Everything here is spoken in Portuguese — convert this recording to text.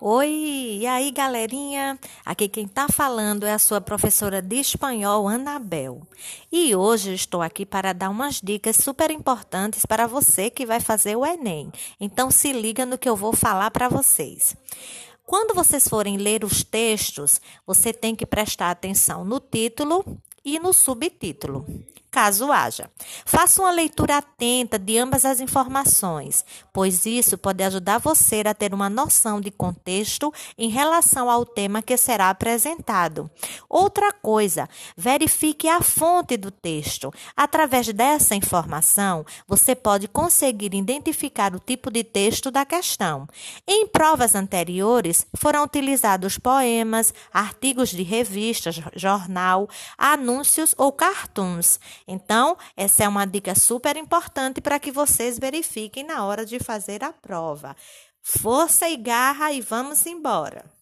Oi, e aí galerinha? Aqui quem tá falando é a sua professora de espanhol, Anabel. E hoje estou aqui para dar umas dicas super importantes para você que vai fazer o Enem. Então se liga no que eu vou falar para vocês. Quando vocês forem ler os textos, você tem que prestar atenção no título e no subtítulo caso haja. Faça uma leitura atenta de ambas as informações, pois isso pode ajudar você a ter uma noção de contexto em relação ao tema que será apresentado. Outra coisa, verifique a fonte do texto. Através dessa informação, você pode conseguir identificar o tipo de texto da questão. Em provas anteriores, foram utilizados poemas, artigos de revistas, jornal, anúncios ou cartoons. Então, essa é uma dica super importante para que vocês verifiquem na hora de fazer a prova. Força e garra e vamos embora!